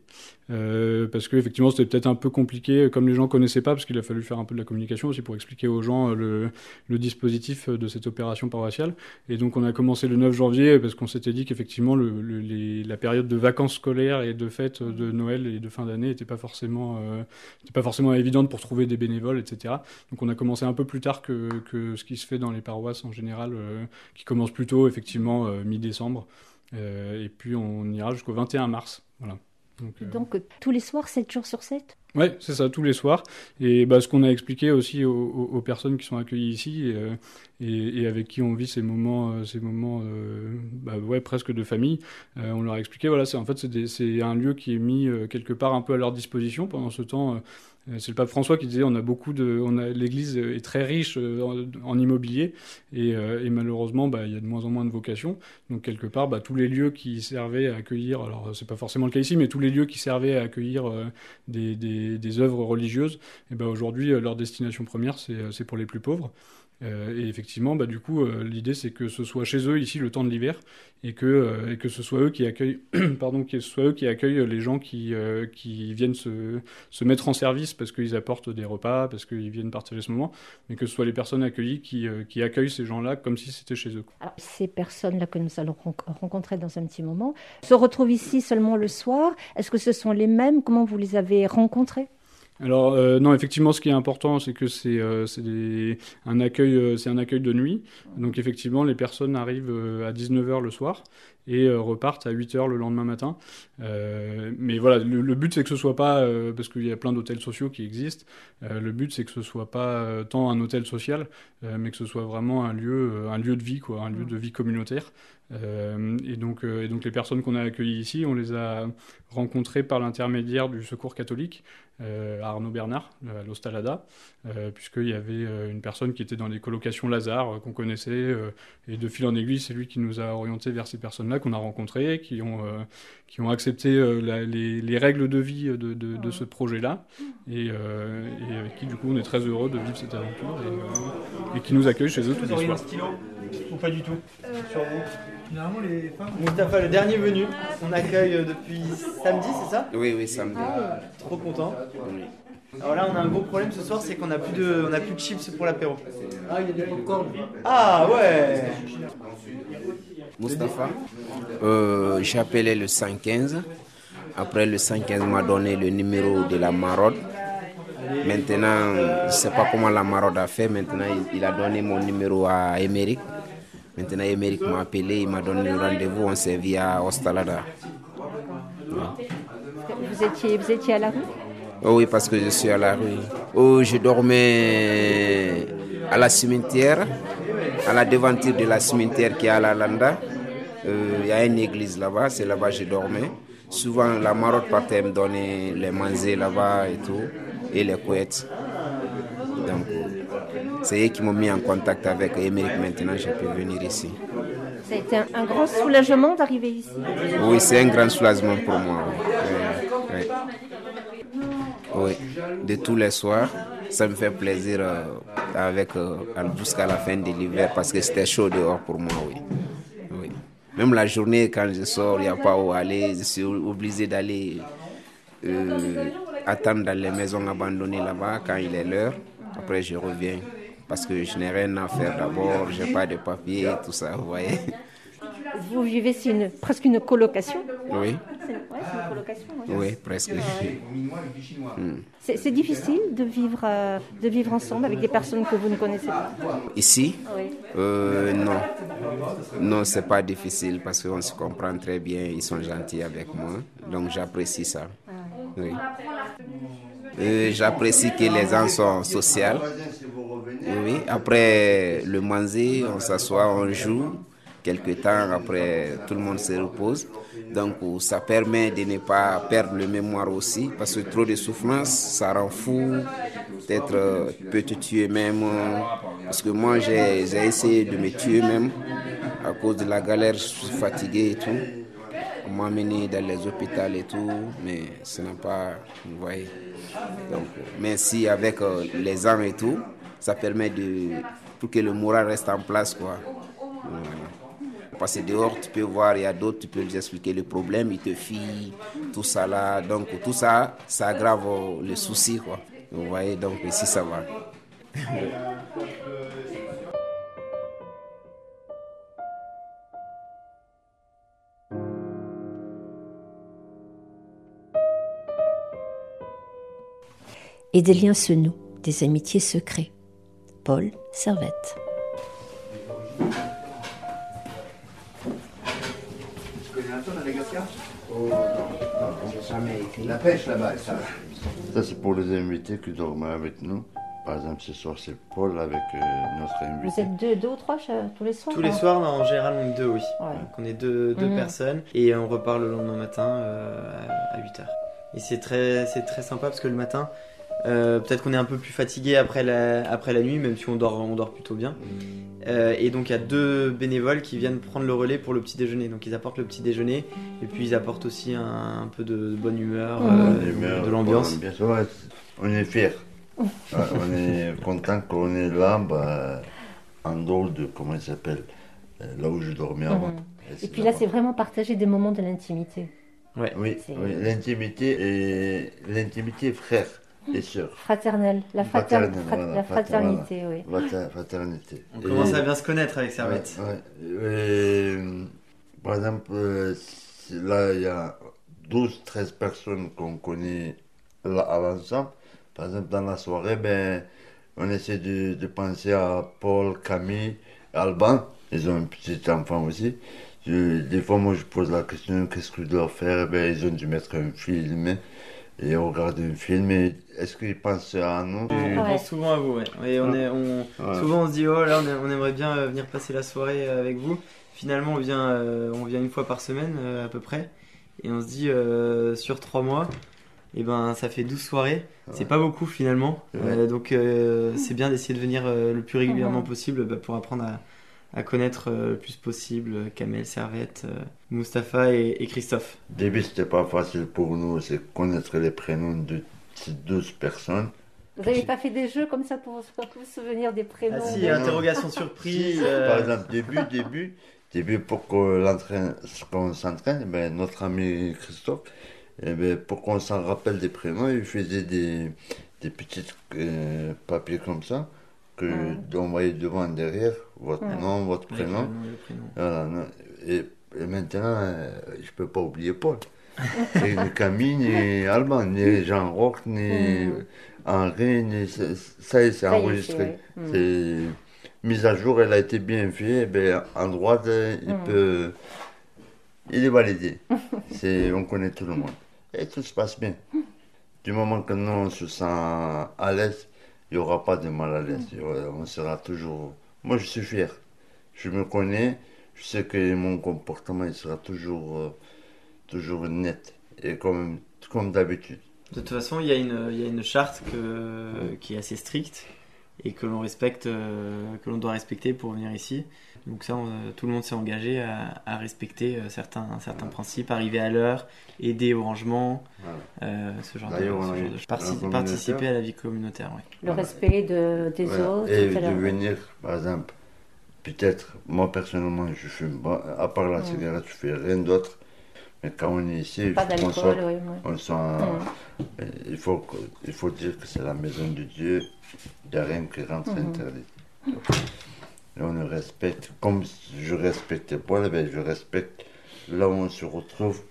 Euh, parce qu'effectivement c'était peut-être un peu compliqué, comme les gens connaissaient pas, parce qu'il a fallu faire un peu de la communication aussi pour expliquer aux gens euh, le, le dispositif de cette opération paroissiale. Et donc on a commencé le 9 janvier parce qu'on s'était dit qu'effectivement le, la période de vacances scolaires et de fêtes de Noël et de fin d'année n'était pas forcément, euh, pas forcément évidente pour trouver des bénévoles, etc. Donc on a commencé un peu plus tard que, que ce qui se fait dans les paroisses en général, qui commence plutôt effectivement mi-décembre. et puis on ira jusqu'au 21 mars. Voilà. Donc, euh, tous les soirs, 7 jours sur 7 Oui, c'est ça, tous les soirs. Et bah, ce qu'on a expliqué aussi aux, personnes qui sont accueillies ici euh, et, avec qui on vit ces moments, euh, ces moments bah, ouais, presque de famille, on leur a expliqué, voilà, en fait, c'est un lieu qui est mis quelque part un peu à leur disposition pendant ce temps euh, c'est le pape François qui disait on a beaucoup de, l'Église est très riche euh, en, immobilier et, euh, malheureusement bah, il y a de moins en moins de vocations. Donc quelque part bah, tous les lieux qui servaient à accueillir, alors c'est pas forcément le cas ici, mais tous les lieux qui servaient à accueillir des, des, œuvres religieuses, et ben aujourd'hui leur destination première c'est pour les plus pauvres. Euh, et effectivement, bah, du coup, euh, l'idée c'est que ce soit chez eux ici le temps de l'hiver et que, euh, ce soit eux qui accueillent, les gens qui, qui viennent se, mettre en service parce qu'ils apportent des repas, parce qu'ils viennent partager ce moment, mais que ce soit les personnes accueillies qui, qui accueillent ces gens-là comme si c'était chez eux. Alors, ces personnes-là que nous allons rencontrer dans un petit moment se retrouvent ici seulement le soir. Est-ce que ce sont les mêmes? Comment vous les avez rencontrés? Alors euh, non, effectivement, ce qui est important, c'est que c'est euh, un accueil, euh, c'est un accueil de nuit. Donc effectivement, les personnes arrivent à 19h le soir et repartent à 8h le lendemain matin. mais voilà, le, but c'est que ce soit pas, parce qu'il y a plein d'hôtels sociaux qui existent, le but c'est que ce soit pas tant un hôtel social, mais que ce soit vraiment un lieu, un lieu de vie, quoi, un lieu de vie communautaire. et, donc, et donc les personnes qu'on a accueillies ici, on les a rencontrées par l'intermédiaire du Secours catholique. Euh, Arnaud Bernard, à l'Ostalada, euh, puisqu'il y avait euh, une personne qui était dans les colocations Lazare, qu'on connaissait, et de fil en aiguille, c'est lui qui nous a orientés vers ces personnes-là qu'on a rencontrées, qui ont, qui ont accepté les, règles de vie de, ce projet-là, et, avec qui, du coup, on est très heureux de vivre cette aventure, et, qui nous accueillent chez eux tous les soirs. Ou pas du tout Sur vous? Généralement, les femmes. Mustapha, le dernier venu, on accueille euh, depuis samedi, c'est ça? Oui, oui, samedi. Ah, trop content. Alors là, on a un gros problème ce soir, c'est qu'on n'a plus, de, on a plus de chips pour l'apéro. Ah, il y a du popcorn. Ah, ouais Mustapha, euh, j'ai appelé le 115. Après, le 115 m'a donné le numéro de la maraude. Maintenant, je ne sais pas comment la maraude a fait. Maintenant, il, a donné mon numéro à Émeric. Maintenant, Émeric m'a appelé, il m'a donné le rendez-vous, on s'est vu à Ostalada. Vous étiez, vous étiez à la rue? Oh oui, parce que je suis à la rue. Oh, je dormais à la cimetière, à la devanture de la cimetière qui est à la Landa. Euh, Il y a une église là-bas, c'est là-bas que je dormais. Souvent, la marotte partait me donner les manzés là-bas et tout, et les couettes. Donc, c'est eux qui m'ont mis en contact avec Émeric. Maintenant, j'ai pu venir ici. Ça a été un, un grand soulagement d'arriver ici. Oui, c'est un grand soulagement pour moi. Oui, oui. Oui, de tous les soirs, ça me fait plaisir euh, avec euh, jusqu'à la fin de l'hiver parce que c'était chaud dehors pour moi, oui. oui. Même la journée, quand je sors, il n'y a pas où aller, je suis obligé d'aller euh, attendre dans les maisons abandonnées là-bas quand il est l'heure. Après, je reviens parce que je n'ai rien à faire d'abord, je n'ai pas de papier, tout ça, vous voyez. Vous vivez, c'est une, presque une colocation. Oui, C'est ouais, c'est une colocation. oui. oui, presque. Hmm. C'est c'est difficile de vivre, euh, de vivre ensemble avec des personnes que vous ne connaissez pas. Ici? Oui. Euh, Non. Non, c'est pas difficile parce qu'on se comprend très bien. Ils sont gentils avec moi. Donc j'apprécie ça. Oui. Euh, j'apprécie que les gens sont sociaux. Oui. Après le manger, on s'assoit, on joue. Quelque temps après, tout le monde se repose. Donc ça permet de ne pas perdre le mémoire aussi parce que trop de souffrance, ça rend fou. Peut-être euh, peut te tuer même. Parce que moi, j'ai j'ai essayé de me tuer même à cause de la galère. Je suis fatigué et tout. On m'a amené dans les hôpitaux et tout, mais ce n'a pas, vous voyez. Donc, mais si avec euh, les armes et tout, ça permet de, pour que le moral reste en place, quoi. Voilà. Que dehors, tu peux voir, il y a d'autres, tu peux leur expliquer le problème, ils te fient, tout ça là. Donc, tout ça, ça aggrave euh, le souci, quoi. Vous voyez, donc ici, ça va. Et des liens se nouent, des amitiés se créent. Paul Servette. Tu connais un peu Madagascar Oh non, La pêche là-bas, ça. Ça, c'est pour les invités qui dorment avec nous. Par exemple, ce soir, c'est Paul avec euh, notre invité. Vous êtes deux, deux ou trois tous les soirs Tous les soirs, en général, on est deux, oui. Ouais. Donc, on est deux, deux Mhm. personnes et on repart le lendemain matin euh, à 8h. Et c'est très, c'est très sympa parce que le matin, euh, peut-être qu'on est un peu plus fatigué après la, après la nuit, même si on dort, on dort plutôt bien. Euh, et donc, il y a deux bénévoles qui viennent prendre le relais pour le petit déjeuner. Donc, ils apportent le petit déjeuner et puis ils apportent aussi un, un peu de, de bonne humeur, euh, Bonne humeur, de l'ambiance. ambiance. Ouais, on est fiers. Ouais, on est content qu'on est là, bah, en dehors de, comment il s'appelle, là où je dormais avant. Mhm. Et puis là, c'est vraiment partager des moments de l'intimité. Oui, oui, C'est- l'intimité et l'intimité frère Fraternelle, la, frater- Fraternelle, voilà, la frater- fraternité, voilà. oui. Frater- Fraternité. On Et- commence à bien se connaître avec Servette. Ouais, ouais. Et, par exemple, euh, là, il y a 12, 13 personnes qu'on connaît là à l'ensemble. Par exemple, dans la soirée, ben, on essaie de, de penser à Paul, Camille, Alban. Ils ont un petit enfant aussi. Je- des fois, moi, je pose la question qu'est-ce que je dois faire? Ben, Ils ont dû mettre un film et on regarde un film. Et Est-ce qu'ils pensent à nous On pense souvent à vous, ouais. Et on est, on, Ouais. Souvent on se dit, oh là, on, aimerait bien euh, venir passer la soirée euh, avec vous. Finalement, on vient, euh, on vient une fois par semaine euh, à peu près. Et on se dit, euh, sur trois mois, et ben, ça fait 12 soirées. C'est pas beaucoup finalement. Ouais. Euh, donc euh, c'est bien d'essayer de venir euh, le plus régulièrement possible bah, pour apprendre à, à connaître euh, le plus possible euh, Kamel, Servette, euh, Mustapha et, et Christophe. Au début, c'était pas facile pour nous, c'est connaître les prénoms de ces 12 personnes. Vous n'avez pas fait des jeux comme ça pour vous pour vous souvenir des prénoms Ah si, des- interrogation surprise. Si, euh, Par exemple, début, début, début pour que qu'on s'entraîne, ben, notre ami Christophe, eh ben, pour qu'on s'en rappelle des prénoms, il faisait des, des petits euh, papiers comme ça, que on voyait devant, derrière, votre Ouais. nom, votre prénom. Voilà, et, et maintenant, euh, je peux pas oublier Paul. Et ni Camille, ni Alban, ni Jean-Roch, ni Mhm. Henri, ni... Ça, ça y est, c'est enregistré. c'est- ouais. Mhm. C'est- mise à jour, elle a été bien faite. Ben, en droite, il Mm. peut. Il est validé. C'est, on connaît tout le monde. Et tout se passe bien. Du moment que nous, on se sent à l'aise, il n'y aura pas de mal à l'aise. On sera toujours. Moi, je suis fier. Je me connais. Je sais que mon comportement, sera toujours, euh, toujours net. Et comme, comme d'habitude. De toute façon, il y a une, il y a une charte qui est assez stricte et que l'on respecte, euh, que l'on doit respecter pour venir ici. Donc ça, on- tout le monde s'est engagé à, à respecter euh, certains, certains principes, arriver à l'heure, aider au rangement, euh, ce genre de, ce genre communautaire. participer à la vie communautaire. oui. Le respect de, des Voilà. autres. Et etc. de venir, par exemple, peut-être, moi personnellement, je fume pas, à part la cigarette, je fais rien d'autre. Mais quand on est ici, Pas on d'alcool, sort, oui, oui. on sent, euh, il, faut, que- il faut dire que c'est la maison de Dieu, il n'y a rien qui rentre Mhm. interdit. Et on le respecte, comme je respecte Paul, ben, je respecte là où on se retrouve,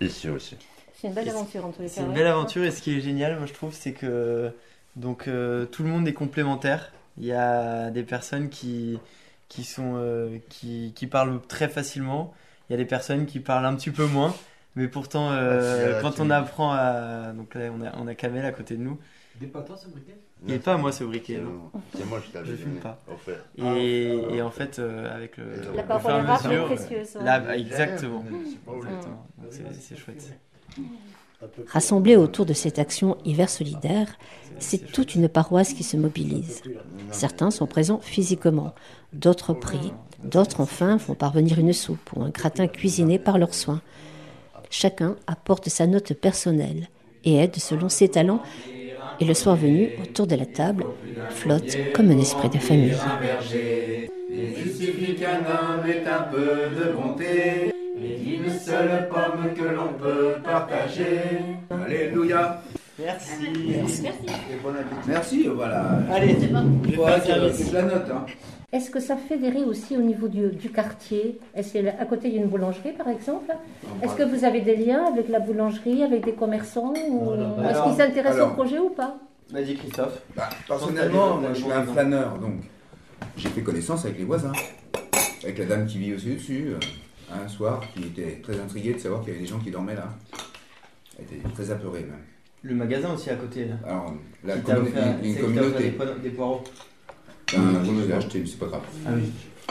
ici aussi. C'est une belle aventure en tous les cas. C'est une belle aventure et ce qui est génial, moi je trouve, c'est que donc euh, tout le monde est complémentaire. Il y a des personnes qui qui sont euh, qui, qui parlent très facilement. Il y a des personnes qui parlent un petit peu moins. Mais pourtant, euh, Ah, si, quand on apprend à donc là on a on a Kamel à côté de nous. Des patins, briquet Il n'est pas à moi ce briquet. C'est non. moi- c'est moi qui t'avais Je fume pas. offert. Et, et en fait, euh, avec le, La parole est précieuse, ouais. là, bah, exactement. Exactement. C'est chouette. Rassemblés autour de cette action hiver solidaire, c'est toute une paroisse qui se mobilise. Certains sont présents physiquement, d'autres prient, d'autres enfin font parvenir une soupe ou un gratin cuisiné par leurs soins. Chacun apporte sa note personnelle et aide selon ses talents. Et le soir venu, autour de la table, flotte comme un esprit de famille. Il suffit qu'un homme ait un peu de bonté et d'une seule pomme que l'on peut partager. Alléluia. Merci. Merci. Et bon appétit. Merci, voilà. Allez, je je vais la note. Hein. Est-ce que ça fédère aussi au niveau du, du quartier? Est-ce qu'à côté il y a une boulangerie par exemple? Est-ce que vous avez des liens avec la boulangerie, avec des commerçants ou... Est-ce qu'ils s'intéressent au projet ou pas? Vas-y Christophe. Bah, personnellement, moi, je suis un flâneur, donc j'ai fait connaissance avec les voisins. Avec la dame qui vit aussi au-dessus, euh, un soir, qui était très intriguée de savoir qu'il y avait des gens qui dormaient là. Elle était très apeurée même. Le magasin aussi à côté. Là. Alors, la Qui t'a offert- une, une communauté. Des, poireaux- je ai achetés, mais c'est pas grave. Ah oui.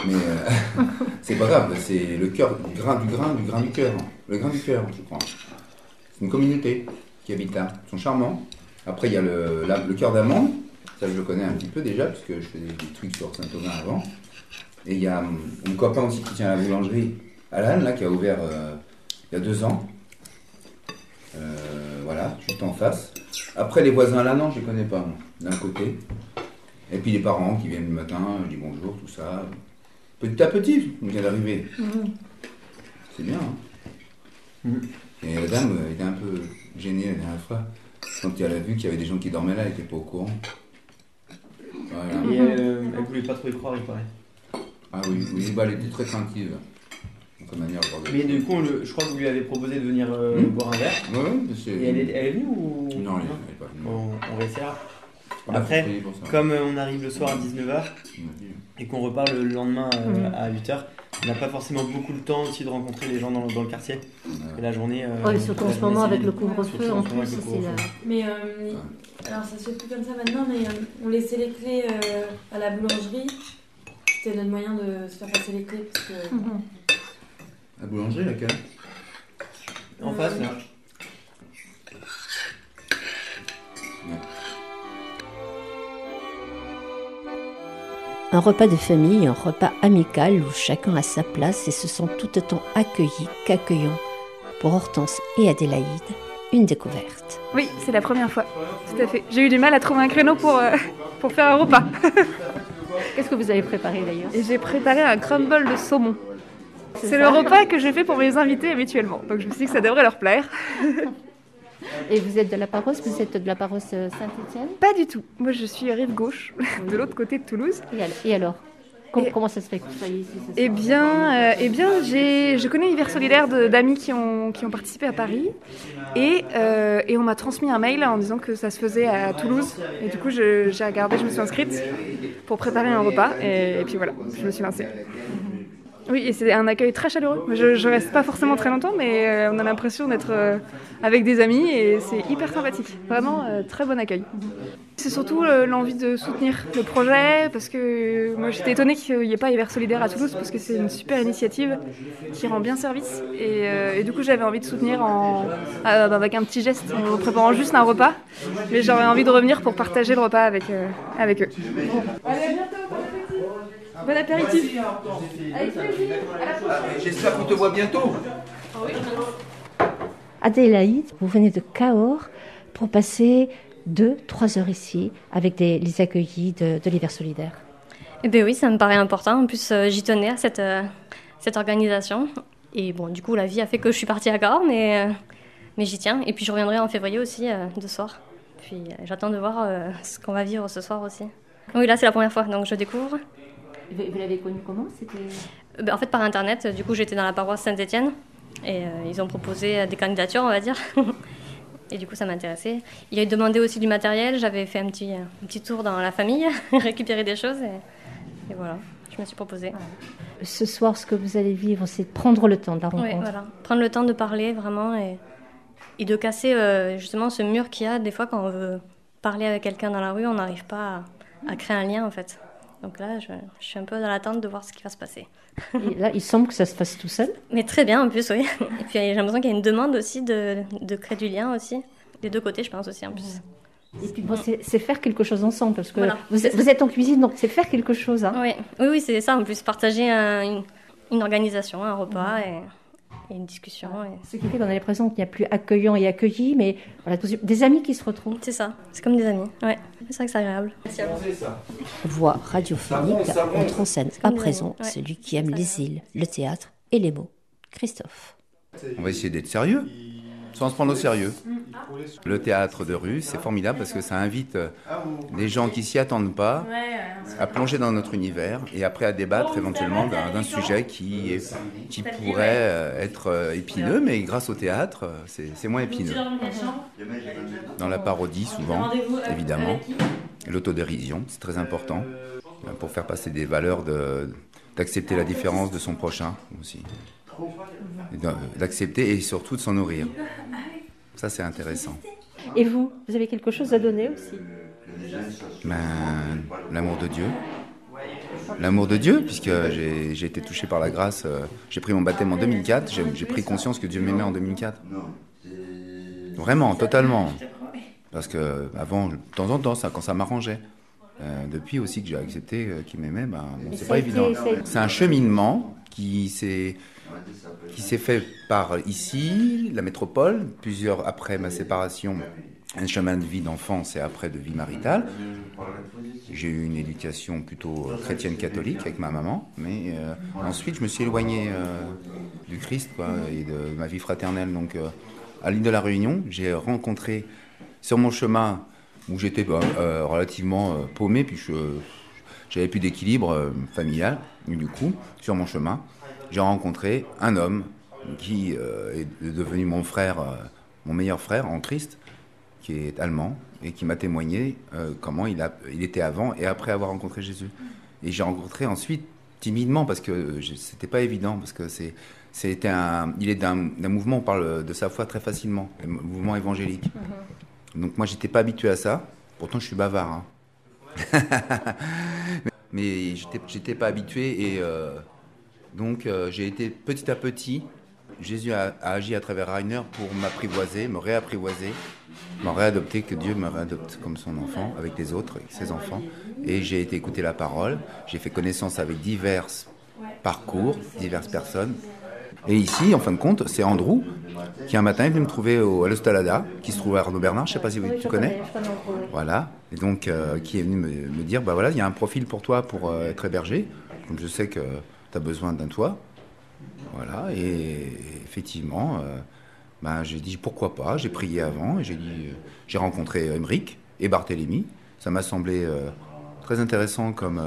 Mais euh, c'est pas grave, c'est le cœur, du grain, du grain, du grain du cœur. Le grain du cœur, je crois. C'est une communauté qui habite là. Ils sont charmants. Après, il y a le, la- le cœur d'amande. Ça, je le connais un petit peu déjà, parce que je faisais des trucs sur Saint-Thomas avant. Et il y a hum, mon copain aussi qui tient la boulangerie, Alan, là, qui a ouvert euh, il y a deux ans. Euh, voilà, juste en face. Après, les voisins là, non, je les connais pas, moi, d'un côté. Et puis les parents qui viennent le matin, je dis bonjour, tout ça. Petit à petit, on vient d'arriver. C'est bien. hein. Et la dame euh, était un peu gênée la dernière fois. Quand elle a vu qu'il y avait des gens qui dormaient là, elle n'était pas au courant. Voilà. Et euh, elle voulait pas trop y croire, il paraît. Ah oui, oui bah, elle était très craintive. Manière de. Mais du coup, le- je crois que vous lui avez proposé de venir euh, Hmm. boire un verre. Ouais, mais c'est- Et elle est, elle est venue ou Non, elle est- elle est pas venue. On, on va essayer. Après, comme euh, on arrive le soir à 19h et qu'on repart le lendemain euh, Mhm. à 8h, on n'a pas forcément beaucoup le temps aussi de rencontrer les gens dans, dans le quartier. Et la journée. euh, Ouais, surtout en ce moment avec le couvre-feu, en plus, Mais euh, alors ça se fait plus comme ça maintenant, mais euh, on laissait les clés euh, à la boulangerie. C'était notre moyen de se faire passer les clés parce que. La boulangerie, laquelle? En face, là. Un repas de famille, un repas amical où chacun a sa place et se sent tout autant accueilli qu'accueillant. Pour Hortense et Adélaïde, une découverte. Oui, c'est la première fois. Tout à fait. J'ai eu du mal à trouver un créneau pour, euh, pour faire un repas. Qu'est-ce que vous avez préparé d'ailleurs? Et j'ai préparé un crumble de saumon. C'est le repas que j'ai fait pour mes invités habituellement. Donc je me suis dit que ça devrait leur plaire. Et vous êtes de la paroisse Vous êtes de la paroisse euh, Saint-Étienne? Pas du tout. Moi je suis rive gauche, de l'autre côté de Toulouse. Et, al- et alors? Com- Comment ça se fait que vous soyez ici ce Eh bien, euh, eh bien j'ai, je connais l'hiver solidaire d'amis qui ont, qui ont participé à Paris et, euh, et on m'a transmis un mail en disant que ça se faisait à Toulouse. Et du coup, j'ai regardé, je me suis inscrite pour préparer un repas et, et puis voilà, je me suis lancée. Oui, et c'est un accueil très chaleureux. Je, je reste pas forcément très longtemps, mais euh, on a l'impression d'être euh, avec des amis et c'est hyper sympathique. Vraiment, euh, très bon accueil. C'est surtout l'envie de soutenir le projet parce que moi j'étais étonnée qu'il n'y ait pas Hiver Solidaire à Toulouse parce que c'est une super initiative qui rend bien service et, du coup j'avais envie de soutenir en, avec un petit geste en préparant juste un repas mais j'aurais envie de revenir pour partager le repas avec, avec eux. Bon apéritif Avec plaisir, J'espère qu'on te voit bientôt. Adélaïde, vous venez de Cahors pour passer deux, trois heures ici avec des, les accueillis de, de l'hiver solidaire. Eh bien oui, ça me paraît important. En plus, euh, j'y tenais à cette, euh, cette organisation. Et bon, du coup, la vie a fait que je suis partie à Cahors, mais, euh, mais j'y tiens. Et puis, je reviendrai en février aussi, de soir. Puis, j'attends de voir ce qu'on va vivre ce soir aussi. Oui, là, c'est la première fois, donc je découvre. Vous, l'avez connu comment Euh, ben, en fait, par Internet, du coup, j'étais dans la paroisse Saint-Étienne. Et euh, ils ont proposé euh, des candidatures, on va dire. Et du coup, ça m'intéressait. Il a demandé aussi du matériel. J'avais fait un petit, un petit tour dans la famille, récupérer des choses. Et, et voilà, je me suis proposée. Ce soir, ce que vous allez vivre, c'est prendre le temps de la Oui, rencontre. voilà. Prendre le temps de parler vraiment et, et de casser euh, justement ce mur qu'il y a. Des fois, quand on veut parler avec quelqu'un dans la rue, on n'arrive pas à, à créer un lien en fait. Donc là, je, je suis un peu dans l'attente de voir ce qui va se passer. Et là, il semble que ça se fasse tout seul. Mais très bien en plus, oui. Et puis j'ai l'impression qu'il y a une demande aussi de, de créer du lien aussi. Des deux côtés, je pense aussi en plus. Et puis bon, c'est faire quelque chose ensemble parce que Voilà. vous, êtes, vous êtes en cuisine, donc c'est faire quelque chose. Hein. Oui, oui, oui c'est ça en plus. Partager un- une, une organisation, un repas et, et une discussion. et- Ce qui fait qu'on a l'impression qu'il n'y a plus accueillant et accueilli, mais voilà, des amis qui se retrouvent. C'est ça, c'est comme des amis. Ouais, c'est vrai que c'est agréable. Merci à vous. Voix radiophonique, entre en scène à présent ouais. celui qui aime les îles, le théâtre et les mots. Christophe. On va essayer d'être sérieux, sans se prendre au sérieux. Le théâtre de rue, c'est formidable parce que ça invite euh, des gens qui s'y attendent pas à plonger dans notre univers et après à débattre éventuellement d'un sujet qui, est- qui pourrait euh, être euh, épineux, mais grâce au théâtre, c'est c'est moins épineux. Dans la parodie, souvent, évidemment. L'autodérision, c'est très important pour faire passer des valeurs de- d'accepter la différence de son prochain aussi. D'accepter et surtout de s'en nourrir. Ça, c'est intéressant. Et vous, vous avez quelque chose à donner aussi Ben, L'amour de Dieu. L'amour de Dieu, puisque j'ai été touché par la grâce. euh, J'ai pris mon baptême en 2004. J'ai pris conscience que Dieu m'aimait en 2004. Vraiment, totalement. Parce que avant, de temps en temps, ça, quand ça m'arrangeait. Euh, depuis aussi que j'ai accepté euh, qu'il m'aimait, ben, bon, c'est pas évident. C'est un cheminement qui s'est qui s'est fait par ici, la métropole, plusieurs après ma séparation, un chemin de vie d'enfance et après de vie maritale. J'ai eu une éducation plutôt chrétienne catholique avec ma maman, mais euh, ensuite je me suis éloigné euh, du Christ et de ma vie fraternelle. Donc euh, à l'île de la Réunion, j'ai rencontré sur mon chemin où j'étais bah, euh, relativement euh, paumé, puis j'avais plus d'équilibre euh, familial. Du coup, sur mon chemin, j'ai rencontré un homme qui euh, est devenu mon frère, euh, mon meilleur frère en Christ, qui est allemand et qui m'a témoigné euh, comment il, était avant et après avoir rencontré Jésus. Et j'ai rencontré ensuite timidement parce que c'était pas évident parce que c'était un il est d'un mouvement on parle de sa foi très facilement le mouvement évangélique donc moi j'étais pas habitué à ça pourtant je suis bavard hein. mais j'étais j'étais pas habitué et donc euh, j'ai été petit à petit Jésus a, a agi à travers Rainer pour m'apprivoiser me réapprivoiser me réadopter que Dieu me réadopte comme son enfant avec les autres avec ses enfants. Et j'ai été écouter la parole j'ai fait connaissance avec divers parcours diverses personnes. Et ici, en fin de compte, c'est Andrew qui un matin est venu me trouver au, à l'Ostalada, qui se trouve à Arnaud Bernard, je ne sais pas si vous, tu connais. Voilà, et donc euh, qui est venu me, me dire, bah voilà, il y a un profil pour toi pour euh, être hébergé, comme je sais que tu as besoin d'un toit. Voilà, et effectivement, euh, bah, j'ai dit pourquoi pas, j'ai prié avant, et j'ai dit, euh, j'ai rencontré Emeric et Barthélemy, ça m'a semblé euh, très intéressant comme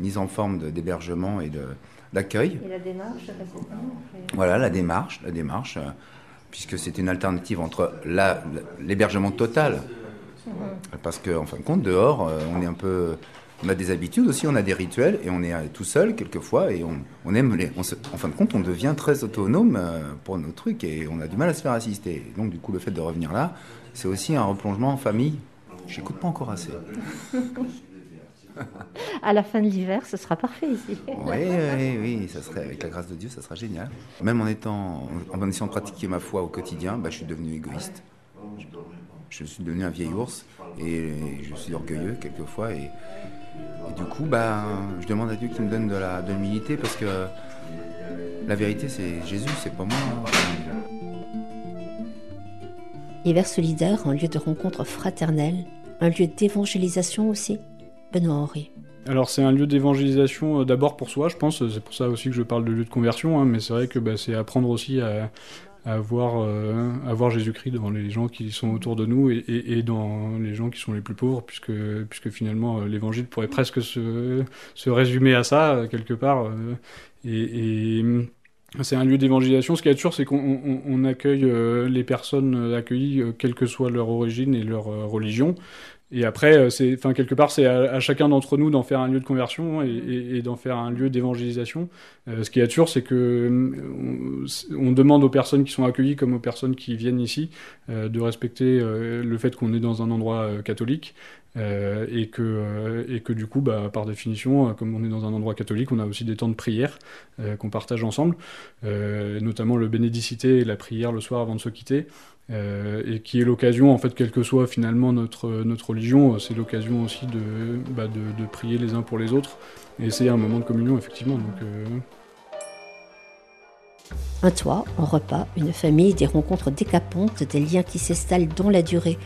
mise en forme d'hébergement et d'accueil. Et la démarche Voilà, la démarche, la démarche, puisque c'est une alternative entre l'hébergement total, parce qu'en en fin de compte, dehors, on est un peu on a des habitudes aussi, on a des rituels et on est tout seul quelquefois et on, aime les. en fin de compte, on devient très autonome euh, pour nos trucs et on a du mal à se faire assister. donc, du coup, le fait de revenir là, c'est aussi un replongement en famille. J'écoute pas encore assez. à la fin de l'hiver, ce sera parfait ici. Oui, oui, oui, ça serait, avec la grâce de Dieu, ça sera génial. Même en étant, en essayant de pratiquer ma foi au quotidien, bah, je suis devenu égoïste. Je suis devenu un vieil ours et je suis orgueilleux quelquefois et et du coup, bah, je demande à Dieu qu'il me donne de la de l'humilité parce que la vérité, c'est Jésus, c'est pas moi. Hiver solidaire, un lieu de rencontre fraternelle, un lieu d'évangélisation aussi, Benoît Henri. Alors c'est un lieu d'évangélisation euh, d'abord pour soi, je pense, c'est pour ça aussi que je parle de lieu de conversion, hein, mais c'est vrai que bah, c'est apprendre aussi à, à voir, euh, Jésus-Christ dans les gens qui sont autour de nous et, dans les gens qui sont les plus pauvres, puisque, puisque finalement euh, l'évangile pourrait presque se, se, résumer à ça, euh, quelque part. Euh, et, et c'est un lieu d'évangélisation. Ce qui est sûr, c'est qu'on on, accueille les personnes accueillies, quelle que soit leur origine et leur religion. Et après, euh, c'est, enfin quelque part, c'est à, chacun d'entre nous d'en faire un lieu de conversion et, d'en faire un lieu d'évangélisation. Euh, ce qui est sûr, c'est que euh, on, demande aux personnes qui sont accueillies comme aux personnes qui viennent ici de respecter le fait qu'on est dans un endroit catholique et que et que du coup, bah, par définition, comme on est dans un endroit catholique, on a aussi des temps de prière qu'on partage ensemble, notamment le bénédicité et la prière le soir avant de se quitter. Euh, et qui est l'occasion, en fait, quelle que soit finalement notre, notre religion, euh, c'est l'occasion aussi de, bah, de, de, prier les uns pour les autres. Et c'est un moment de communion, effectivement. Donc, euh... Un toit, un repas, une famille, des rencontres décapantes, des liens qui s'installent dans la durée.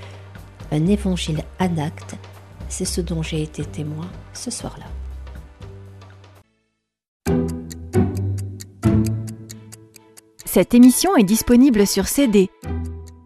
Un évangile en acte, c'est ce dont j'ai été témoin ce soir-là. Cette émission est disponible sur CD.